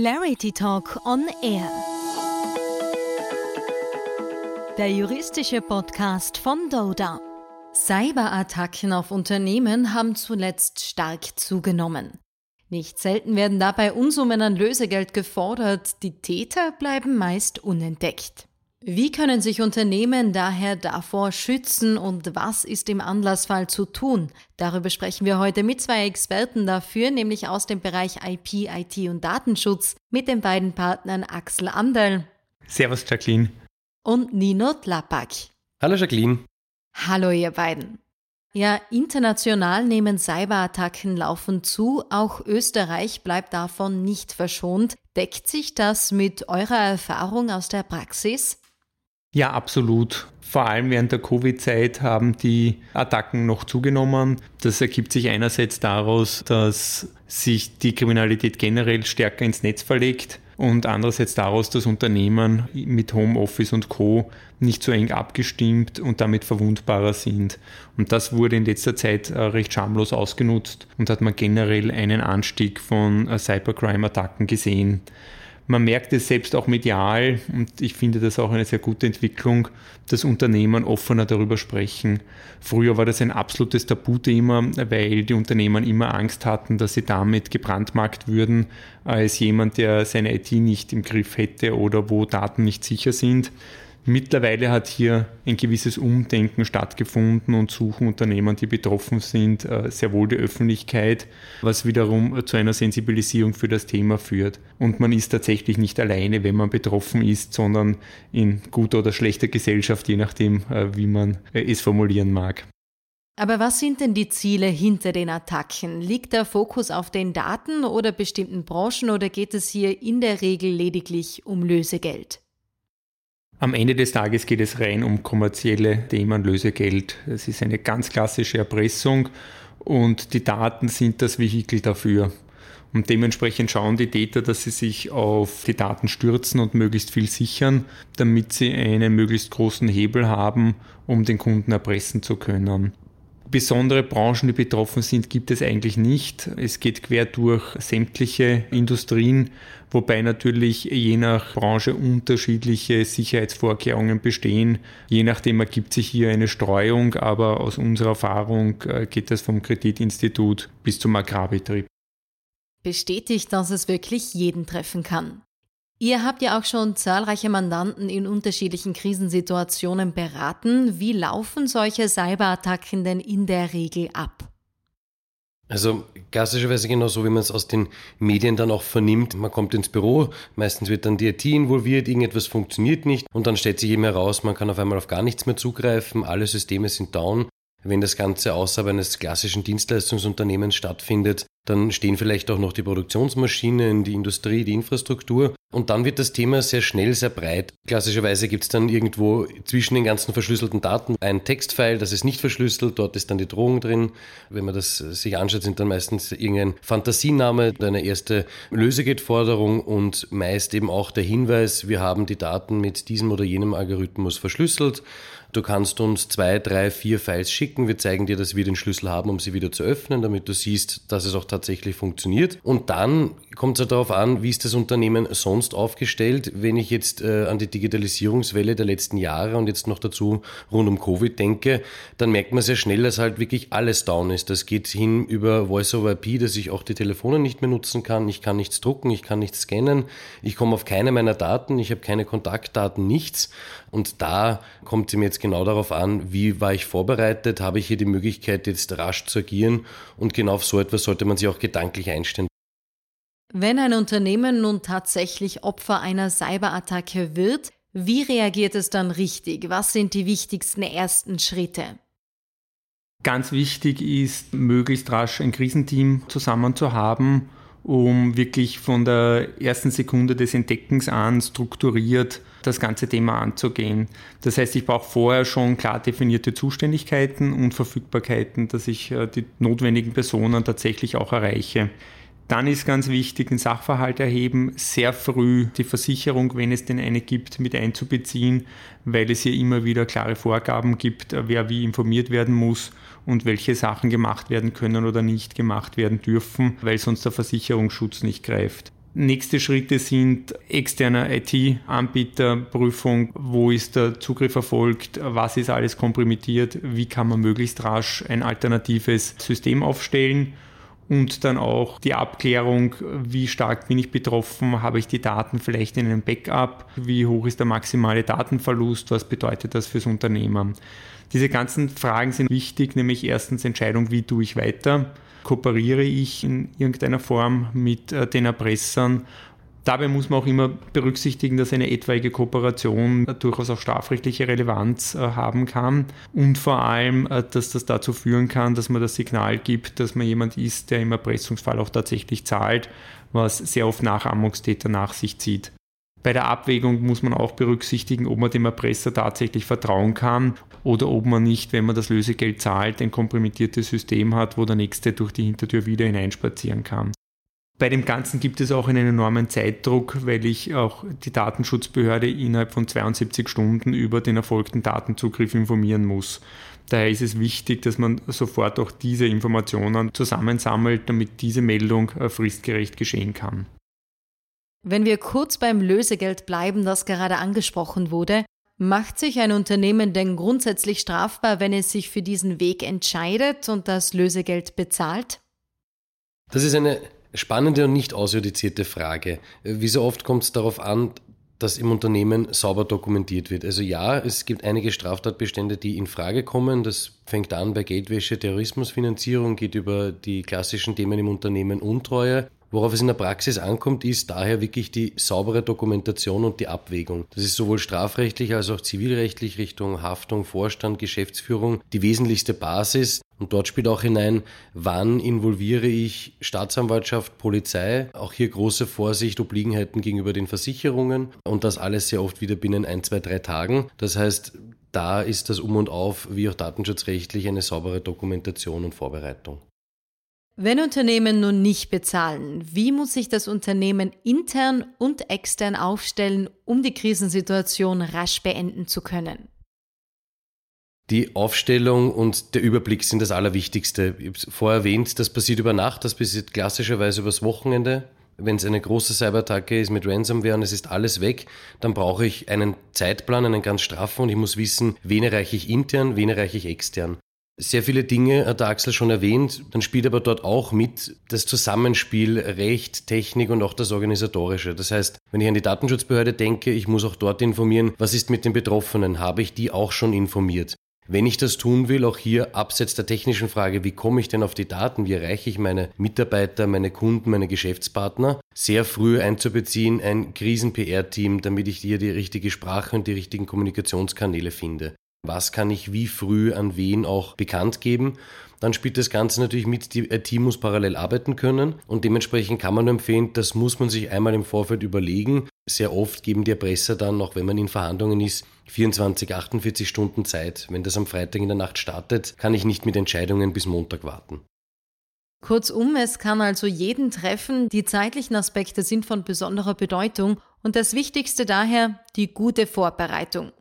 Clarity Talk on Air. Der juristische Podcast von Doda. Cyberattacken auf Unternehmen haben zuletzt stark zugenommen. Nicht selten werden dabei Unsummen an Lösegeld gefordert, die Täter bleiben meist unentdeckt. Wie können sich Unternehmen daher davor schützen und was ist im Anlassfall zu tun? Darüber sprechen wir heute mit zwei Experten dafür, nämlich aus dem Bereich IP, IT und Datenschutz mit den beiden Partnern Axel Anderl. Servus Jacqueline. Und Nino Tlapak. Hallo Jacqueline. Hallo ihr beiden. Ja, international nehmen Cyberattacken laufend zu, auch Österreich bleibt davon nicht verschont. Deckt sich das mit eurer Erfahrung aus der Praxis? Ja, absolut. Vor allem während der Covid-Zeit haben die Attacken noch zugenommen. Das ergibt sich einerseits daraus, dass sich die Kriminalität generell stärker ins Netz verlegt und andererseits daraus, dass Unternehmen mit Homeoffice und Co. nicht so eng abgestimmt und damit verwundbarer sind. Und das wurde in letzter Zeit äh, recht schamlos ausgenutzt und hat man generell einen Anstieg von äh, Cybercrime-Attacken gesehen. Man merkt es selbst auch medial und ich finde das auch eine sehr gute Entwicklung, dass Unternehmen offener darüber sprechen. Früher war das ein absolutes Tabuthema, weil die Unternehmen immer Angst hatten, dass sie damit gebrandmarkt würden als jemand, der seine IT nicht im Griff hätte oder wo Daten nicht sicher sind. Mittlerweile hat hier ein gewisses Umdenken stattgefunden und suchen Unternehmen, die betroffen sind, äh, sehr wohl die Öffentlichkeit, was wiederum zu einer Sensibilisierung für das Thema führt. Und man ist tatsächlich nicht alleine, wenn man betroffen ist, sondern in guter oder schlechter Gesellschaft, je nachdem, äh, wie man äh, es formulieren mag. Aber was sind denn die Ziele hinter den Attacken? Liegt der Fokus auf den Daten oder bestimmten Branchen oder geht es hier in der Regel lediglich um Lösegeld? Am Ende des Tages geht es rein um kommerzielle Themen, Lösegeld. Es ist eine ganz klassische Erpressung und die Daten sind das Vehikel dafür. Und dementsprechend schauen die Täter, dass sie sich auf die Daten stürzen und möglichst viel sichern, damit sie einen möglichst großen Hebel haben, um den Kunden erpressen zu können. Besondere Branchen, die betroffen sind, gibt es eigentlich nicht. Es geht quer durch sämtliche Industrien, wobei natürlich je nach Branche unterschiedliche Sicherheitsvorkehrungen bestehen. Je nachdem ergibt sich hier eine Streuung, aber aus unserer Erfahrung äh, geht es vom Kreditinstitut bis zum Agrarbetrieb. Bestätigt, dass es wirklich jeden treffen kann. Ihr habt ja auch schon zahlreiche Mandanten in unterschiedlichen Krisensituationen beraten. Wie laufen solche Cyberattacken denn in der Regel ab? Also klassischerweise genau so, wie man es aus den Medien dann auch vernimmt. Man kommt ins Büro, meistens wird dann die IT involviert, irgendetwas funktioniert nicht und dann stellt sich eben heraus, man kann auf einmal auf gar nichts mehr zugreifen, alle Systeme sind down. Wenn das Ganze außerhalb eines klassischen Dienstleistungsunternehmens stattfindet, dann stehen vielleicht auch noch die Produktionsmaschinen, die Industrie, die Infrastruktur. Und dann wird das Thema sehr schnell sehr breit. Klassischerweise gibt es dann irgendwo zwischen den ganzen verschlüsselten Daten ein Textfile, das ist nicht verschlüsselt, dort ist dann die Drohung drin. Wenn man das sich anschaut, sind dann meistens irgendein Fantasiename, eine erste Lösegeldforderung und meist eben auch der Hinweis, wir haben die Daten mit diesem oder jenem Algorithmus verschlüsselt. Du kannst uns zwei, drei, vier Files schicken. Wir zeigen dir, dass wir den Schlüssel haben, um sie wieder zu öffnen, damit du siehst, dass es auch tatsächlich funktioniert. Und dann kommt es darauf an, wie ist das Unternehmen sonst aufgestellt. Wenn ich jetzt äh, an die Digitalisierungswelle der letzten Jahre und jetzt noch dazu rund um Covid denke, dann merkt man sehr schnell, dass halt wirklich alles down ist. Das geht hin über Voice-over-IP, dass ich auch die Telefone nicht mehr nutzen kann. Ich kann nichts drucken, ich kann nichts scannen. Ich komme auf keine meiner Daten, ich habe keine Kontaktdaten, nichts. Und da kommt es mir jetzt genau darauf an, wie war ich vorbereitet, habe ich hier die Möglichkeit, jetzt rasch zu agieren und genau auf so etwas sollte man sich auch gedanklich einstellen. Wenn ein Unternehmen nun tatsächlich Opfer einer Cyberattacke wird, wie reagiert es dann richtig? Was sind die wichtigsten ersten Schritte? Ganz wichtig ist, möglichst rasch ein Krisenteam zusammen zu haben um wirklich von der ersten Sekunde des Entdeckens an strukturiert das ganze Thema anzugehen. Das heißt, ich brauche vorher schon klar definierte Zuständigkeiten und Verfügbarkeiten, dass ich äh, die notwendigen Personen tatsächlich auch erreiche. Dann ist ganz wichtig, den Sachverhalt erheben, sehr früh die Versicherung, wenn es denn eine gibt, mit einzubeziehen, weil es hier immer wieder klare Vorgaben gibt, wer wie informiert werden muss und welche Sachen gemacht werden können oder nicht gemacht werden dürfen, weil sonst der Versicherungsschutz nicht greift. Nächste Schritte sind externe IT-Anbieterprüfung. Wo ist der Zugriff erfolgt? Was ist alles kompromittiert? Wie kann man möglichst rasch ein alternatives System aufstellen? Und dann auch die Abklärung, wie stark bin ich betroffen? Habe ich die Daten vielleicht in einem Backup? Wie hoch ist der maximale Datenverlust? Was bedeutet das fürs Unternehmen? Diese ganzen Fragen sind wichtig, nämlich erstens Entscheidung, wie tue ich weiter? kooperiere ich in irgendeiner Form mit äh, den Erpressern. Dabei muss man auch immer berücksichtigen, dass eine etwaige Kooperation durchaus auch strafrechtliche Relevanz äh, haben kann und vor allem, äh, dass das dazu führen kann, dass man das Signal gibt, dass man jemand ist, der im Erpressungsfall auch tatsächlich zahlt, was sehr oft Nachahmungstäter nach sich zieht. Bei der Abwägung muss man auch berücksichtigen, ob man dem Erpresser tatsächlich vertrauen kann oder ob man nicht, wenn man das Lösegeld zahlt, ein kompromittiertes System hat, wo der Nächste durch die Hintertür wieder hineinspazieren kann. Bei dem Ganzen gibt es auch einen enormen Zeitdruck, weil ich auch die Datenschutzbehörde innerhalb von 72 Stunden über den erfolgten Datenzugriff informieren muss. Daher ist es wichtig, dass man sofort auch diese Informationen zusammensammelt, damit diese Meldung äh, fristgerecht geschehen kann. Wenn wir kurz beim Lösegeld bleiben, das gerade angesprochen wurde, macht sich ein Unternehmen denn grundsätzlich strafbar, wenn es sich für diesen Weg entscheidet und das Lösegeld bezahlt? Das ist eine spannende und nicht ausjudizierte Frage. Wie so oft kommt es darauf an, dass im Unternehmen sauber dokumentiert wird. Also ja, es gibt einige Straftatbestände, die in Frage kommen. Das fängt an bei Geldwäsche, Terrorismusfinanzierung, geht über die klassischen Themen im Unternehmen Untreue Worauf es in der Praxis ankommt, ist daher wirklich die saubere Dokumentation und die Abwägung. Das ist sowohl strafrechtlich als auch zivilrechtlich Richtung Haftung, Vorstand, Geschäftsführung die wesentlichste Basis. Und dort spielt auch hinein, wann involviere ich Staatsanwaltschaft, Polizei. Auch hier große Vorsicht, Obliegenheiten gegenüber den Versicherungen. Und das alles sehr oft wieder binnen ein, zwei, drei Tagen. Das heißt, da ist das Um und Auf, wie auch datenschutzrechtlich, eine saubere Dokumentation und Vorbereitung. Wenn Unternehmen nun nicht bezahlen, wie muss sich das Unternehmen intern und extern aufstellen, um die Krisensituation rasch beenden zu können? Die Aufstellung und der Überblick sind das Allerwichtigste. Ich habe es vorher erwähnt, das passiert über Nacht, das passiert klassischerweise übers Wochenende. Wenn es eine große Cyberattacke ist mit Ransomware und es ist alles weg, dann brauche ich einen Zeitplan, einen ganz straffen und ich muss wissen, wen erreiche ich intern, wen erreiche ich extern sehr viele Dinge hat der Axel schon erwähnt, dann spielt aber dort auch mit. Das Zusammenspiel Recht, Technik und auch das Organisatorische. Das heißt, wenn ich an die Datenschutzbehörde denke, ich muss auch dort informieren, was ist mit den Betroffenen, habe ich die auch schon informiert. Wenn ich das tun will, auch hier abseits der technischen Frage, wie komme ich denn auf die Daten, wie erreiche ich meine Mitarbeiter, meine Kunden, meine Geschäftspartner, sehr früh einzubeziehen, ein Krisen-PR-Team, damit ich hier die richtige Sprache und die richtigen Kommunikationskanäle finde was kann ich wie früh an wen auch bekannt geben. Dann spielt das Ganze natürlich mit, die IT muss parallel arbeiten können und dementsprechend kann man empfehlen, das muss man sich einmal im Vorfeld überlegen. Sehr oft geben die Erpresser dann, auch wenn man in Verhandlungen ist, 24, 48 Stunden Zeit. Wenn das am Freitag in der Nacht startet, kann ich nicht mit Entscheidungen bis Montag warten. Kurzum, es kann also jeden treffen, die zeitlichen Aspekte sind von besonderer Bedeutung und das Wichtigste daher die gute Vorbereitung.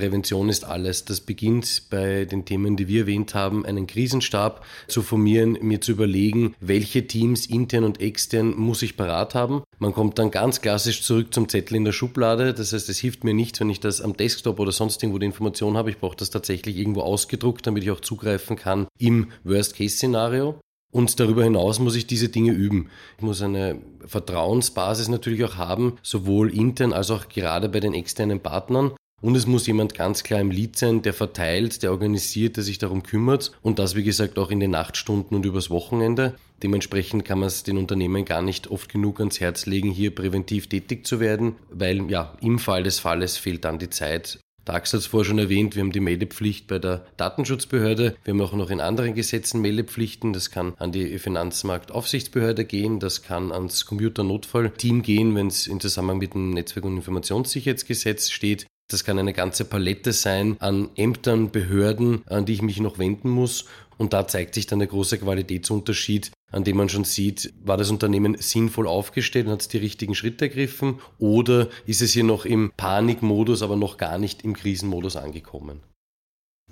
Prävention ist alles. Das beginnt bei den Themen, die wir erwähnt haben, einen Krisenstab zu formieren, mir zu überlegen, welche Teams intern und extern muss ich parat haben. Man kommt dann ganz klassisch zurück zum Zettel in der Schublade. Das heißt, es hilft mir nichts, wenn ich das am Desktop oder sonst irgendwo die Information habe. Ich brauche das tatsächlich irgendwo ausgedruckt, damit ich auch zugreifen kann im Worst-Case-Szenario. Und darüber hinaus muss ich diese Dinge üben. Ich muss eine Vertrauensbasis natürlich auch haben, sowohl intern als auch gerade bei den externen Partnern. Und es muss jemand ganz klar im Lied sein, der verteilt, der organisiert, der sich darum kümmert. Und das, wie gesagt, auch in den Nachtstunden und übers Wochenende. Dementsprechend kann man es den Unternehmen gar nicht oft genug ans Herz legen, hier präventiv tätig zu werden, weil ja, im Fall des Falles fehlt dann die Zeit. Axel hat es vorher schon erwähnt, wir haben die Meldepflicht bei der Datenschutzbehörde. Wir haben auch noch in anderen Gesetzen Meldepflichten. Das kann an die Finanzmarktaufsichtsbehörde gehen, das kann ans Computernotfallteam gehen, wenn es in Zusammenhang mit dem Netzwerk- und Informationssicherheitsgesetz steht. Das kann eine ganze Palette sein an Ämtern, Behörden, an die ich mich noch wenden muss. Und da zeigt sich dann der große Qualitätsunterschied, an dem man schon sieht, war das Unternehmen sinnvoll aufgestellt und hat es die richtigen Schritte ergriffen oder ist es hier noch im Panikmodus, aber noch gar nicht im Krisenmodus angekommen.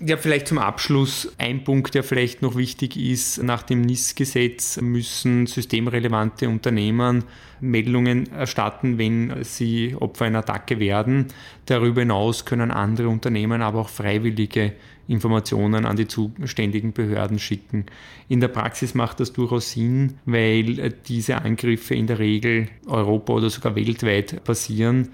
Ja, vielleicht zum Abschluss ein Punkt, der vielleicht noch wichtig ist. Nach dem NIS-Gesetz müssen systemrelevante Unternehmen Meldungen erstatten, wenn sie Opfer einer Attacke werden. Darüber hinaus können andere Unternehmen aber auch freiwillige Informationen an die zuständigen Behörden schicken. In der Praxis macht das durchaus Sinn, weil diese Angriffe in der Regel Europa oder sogar weltweit passieren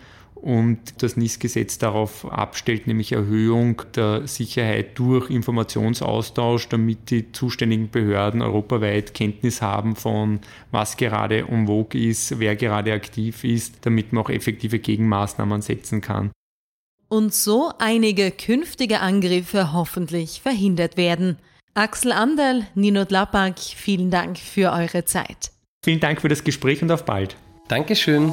und das NIS-Gesetz darauf abstellt, nämlich Erhöhung der Sicherheit durch Informationsaustausch, damit die zuständigen Behörden europaweit Kenntnis haben von, was gerade en vogue ist, wer gerade aktiv ist, damit man auch effektive Gegenmaßnahmen setzen kann. Und so einige künftige Angriffe hoffentlich verhindert werden. Axel Anderl, Nino Dlapak, vielen Dank für eure Zeit. Vielen Dank für das Gespräch und auf bald. Dankeschön.